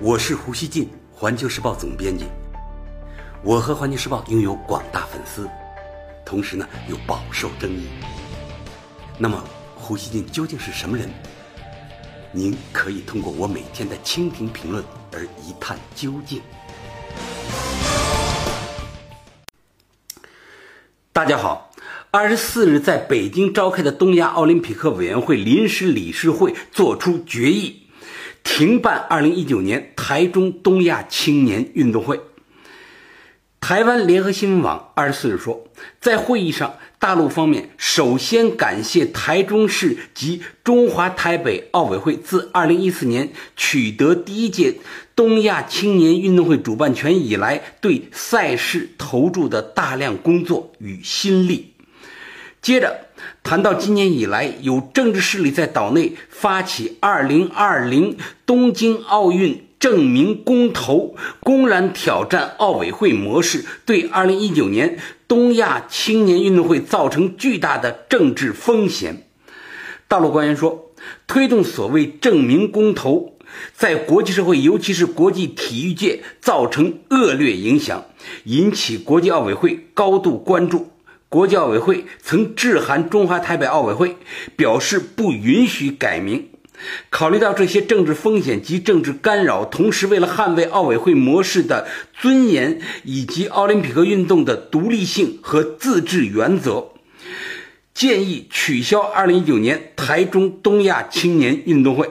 我是胡锡进，环球时报总编辑。我和环球时报拥有广大粉丝，同时呢又饱受争议。那么，胡锡进究竟是什么人？您可以通过我每天的蜻蜓评论而一探究竟。大家好，二十四日在北京召开的东亚奥林匹克委员会临时理事会作出决议，停办二零一九年台中东亚青年运动会。台湾联合新闻网二十四日说，在会议上，大陆方面首先感谢台中市及中华台北奥委会自二零一四年取得第一届东亚青年运动会主办权以来，对赛事投注的大量工作与心力。接着谈到今年以来，有政治势力在岛内发起二零二零东京奥运。证明公投公然挑战奥委会模式，对2019年东亚青年运动会造成巨大的政治风险。大陆官员说，推动所谓证明公投，在国际社会，尤其是国际体育界造成恶劣影响，引起国际奥委会高度关注。国际奥委会曾致函中华台北奥委会，表示不允许改名。考虑到这些政治风险及政治干扰，同时为了捍卫奥委会模式的尊严以及奥林匹克运动的独立性和自治原则，建议取消2019年台中东亚青年运动会。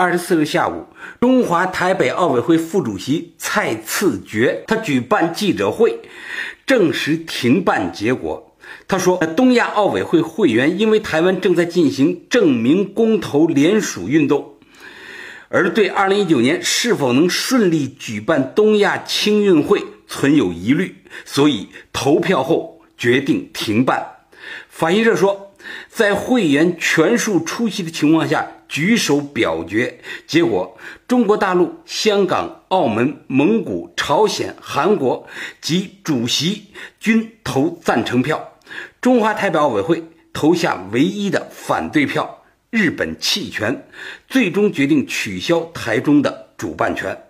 二十四日下午，中华台北奥委会副主席蔡次觉他举办记者会，证实停办结果。他说：“东亚奥委会会员因为台湾正在进行证明公投联署运动，而对2019年是否能顺利举办东亚青运会存有疑虑，所以投票后决定停办。”法新社说，在会员全数出席的情况下举手表决，结果中国大陆、香港、澳门、蒙古、朝鲜、韩国及主席均投赞成票。中华台北奥委会投下唯一的反对票，日本弃权，最终决定取消台中的主办权。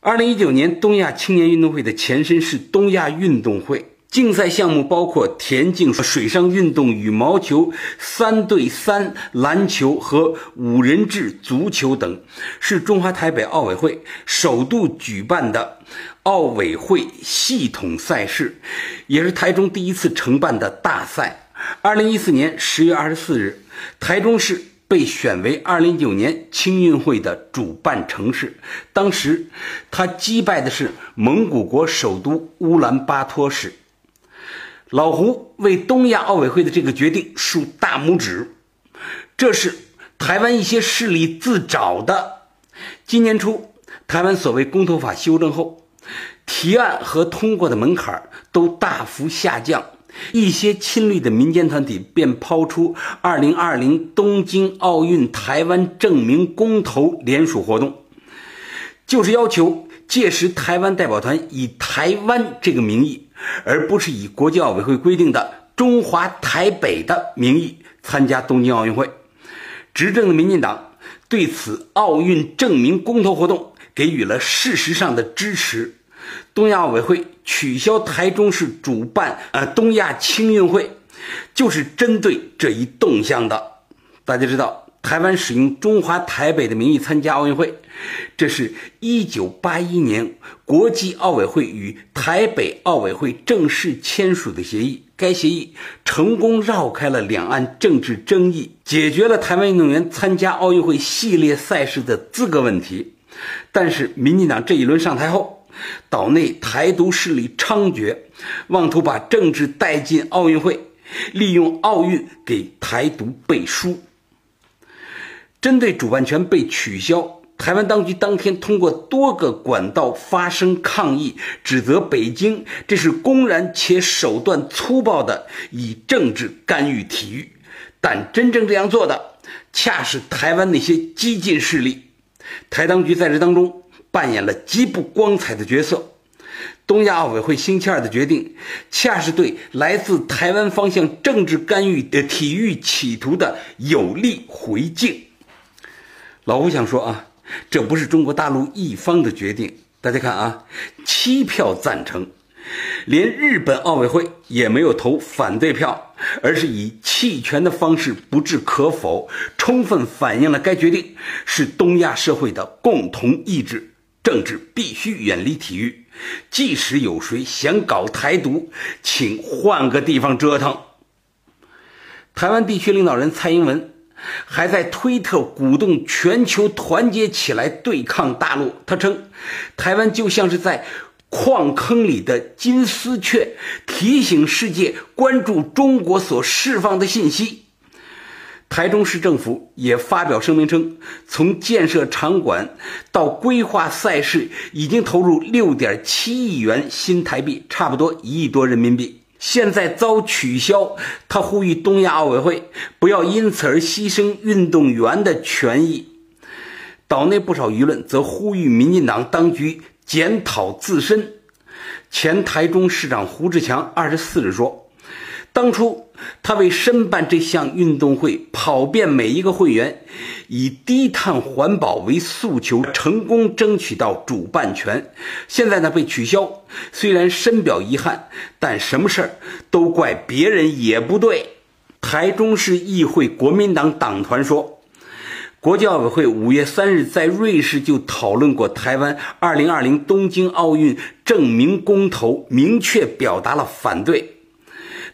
二零一九年东亚青年运动会的前身是东亚运动会，竞赛项目包括田径、水上运动、羽毛球、三对三篮球和五人制足球等，是中华台北奥委会首度举办的。奥委会系统赛事，也是台中第一次承办的大赛。二零一四年十月二十四日，台中市被选为二零一九年青运会的主办城市。当时，他击败的是蒙古国首都乌兰巴托市。老胡为东亚奥委会的这个决定竖大拇指。这是台湾一些势力自找的。今年初，台湾所谓公投法修正后。提案和通过的门槛都大幅下降，一些亲绿的民间团体便抛出“二零二零东京奥运台湾证明公投”联署活动，就是要求届时台湾代表团以台湾这个名义，而不是以国际奥委会规定的中华台北的名义参加东京奥运会。执政的民进党对此奥运证明公投活动给予了事实上的支持。东亚奥委会取消台中市主办呃东亚青运会，就是针对这一动向的。大家知道，台湾使用中华台北的名义参加奥运会，这是一九八一年国际奥委会与台北奥委会正式签署的协议。该协议成功绕开了两岸政治争议，解决了台湾运动员参加奥运会系列赛事的资格问题。但是，民进党这一轮上台后，岛内台独势力猖獗，妄图把政治带进奥运会，利用奥运给台独背书。针对主办权被取消，台湾当局当天通过多个管道发声抗议，指责北京这是公然且手段粗暴的以政治干预体育。但真正这样做的，恰是台湾那些激进势力。台当局在这当中。扮演了极不光彩的角色。东亚奥委会星期二的决定，恰是对来自台湾方向政治干预的体育企图的有力回敬。老胡想说啊，这不是中国大陆一方的决定。大家看啊，七票赞成，连日本奥委会也没有投反对票，而是以弃权的方式不置可否，充分反映了该决定是东亚社会的共同意志。政治必须远离体育，即使有谁想搞台独，请换个地方折腾。台湾地区领导人蔡英文还在推特鼓动全球团结起来对抗大陆。他称，台湾就像是在矿坑里的金丝雀，提醒世界关注中国所释放的信息。台中市政府也发表声明称，从建设场馆到规划赛事，已经投入六点七亿元新台币，差不多一亿多人民币。现在遭取消，他呼吁东亚奥委会不要因此而牺牲运动员的权益。岛内不少舆论则呼吁民进党当局检讨自身。前台中市长胡志强二十四日说。当初他为申办这项运动会，跑遍每一个会员，以低碳环保为诉求，成功争取到主办权。现在呢被取消，虽然深表遗憾，但什么事儿都怪别人也不对。台中市议会国民党党团说，国际奥委会五月三日在瑞士就讨论过台湾二零二零东京奥运证明公投，明确表达了反对。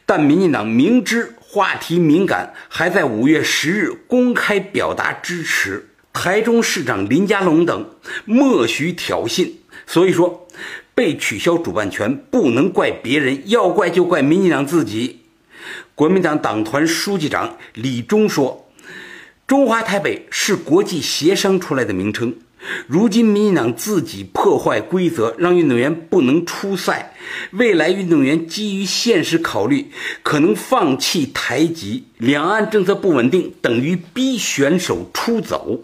但民进党明知话题敏感，还在五月十日公开表达支持。台中市长林佳龙等默许挑衅，所以说被取消主办权不能怪别人，要怪就怪民进党自己。国民党党团书记长李忠说：“中华台北是国际协商出来的名称。”如今，民进党自己破坏规则，让运动员不能出赛。未来，运动员基于现实考虑，可能放弃台籍。两岸政策不稳定，等于逼选手出走。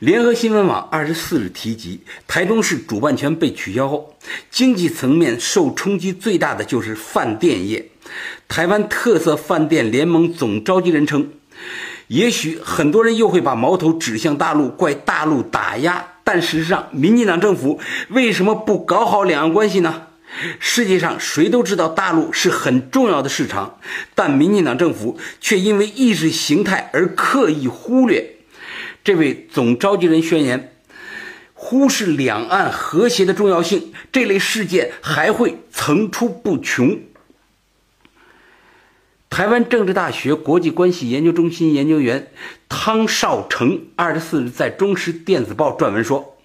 联合新闻网二十四日提及，台中市主办权被取消后，经济层面受冲击最大的就是饭店业。台湾特色饭店联盟总召集人称。也许很多人又会把矛头指向大陆，怪大陆打压。但事实上，民进党政府为什么不搞好两岸关系呢？世界上谁都知道大陆是很重要的市场，但民进党政府却因为意识形态而刻意忽略。这位总召集人宣言，忽视两岸和谐的重要性，这类事件还会层出不穷。台湾政治大学国际关系研究中心研究员汤少成二十四日在《中时电子报》撰文说：“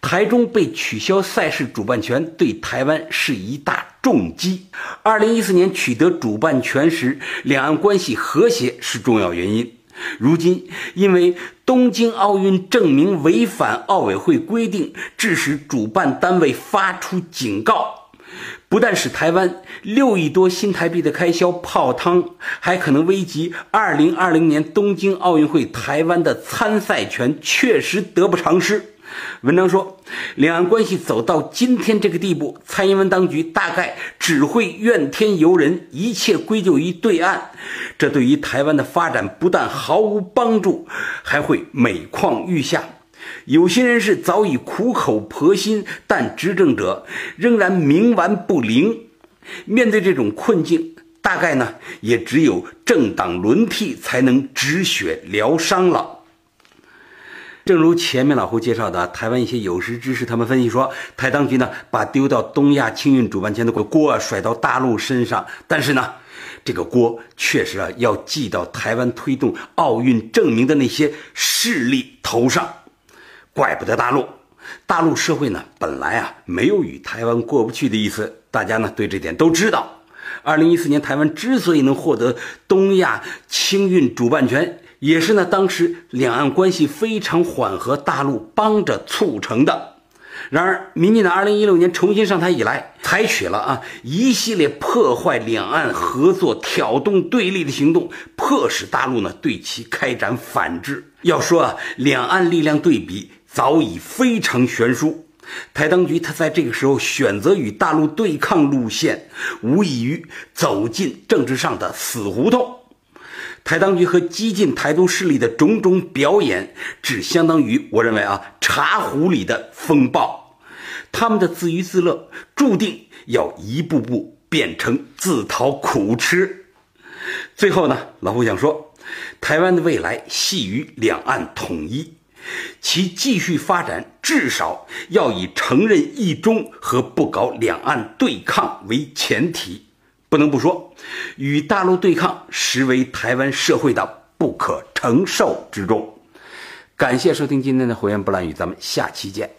台中被取消赛事主办权，对台湾是一大重击。二零一四年取得主办权时，两岸关系和谐是重要原因。如今因为东京奥运证明违反奥委会规定，致使主办单位发出警告。”不但使台湾六亿多新台币的开销泡汤，还可能危及二零二零年东京奥运会台湾的参赛权，确实得不偿失。文章说，两岸关系走到今天这个地步，蔡英文当局大概只会怨天尤人，一切归咎于对岸，这对于台湾的发展不但毫无帮助，还会每况愈下。有些人是早已苦口婆心，但执政者仍然冥顽不灵。面对这种困境，大概呢也只有政党轮替才能止血疗伤了。正如前面老胡介绍的，台湾一些有识之士他们分析说，台当局呢把丢到东亚青运主办权的锅啊甩到大陆身上，但是呢，这个锅确实啊要记到台湾推动奥运证明的那些势力头上。怪不得大陆，大陆社会呢本来啊没有与台湾过不去的意思，大家呢对这点都知道。二零一四年台湾之所以能获得东亚青运主办权，也是呢当时两岸关系非常缓和，大陆帮着促成的。然而，民进党二零一六年重新上台以来，采取了啊一系列破坏两岸合作、挑动对立的行动，迫使大陆呢对其开展反制。要说啊，两岸力量对比。早已非常悬殊，台当局他在这个时候选择与大陆对抗路线，无异于走进政治上的死胡同。台当局和激进台独势力的种种表演，只相当于我认为啊茶壶里的风暴，他们的自娱自乐，注定要一步步变成自讨苦吃。最后呢，老胡想说，台湾的未来系于两岸统一。其继续发展至少要以承认一中和不搞两岸对抗为前提。不能不说，与大陆对抗实为台湾社会的不可承受之重。感谢收听今天的《火焰不烂语》，咱们下期见。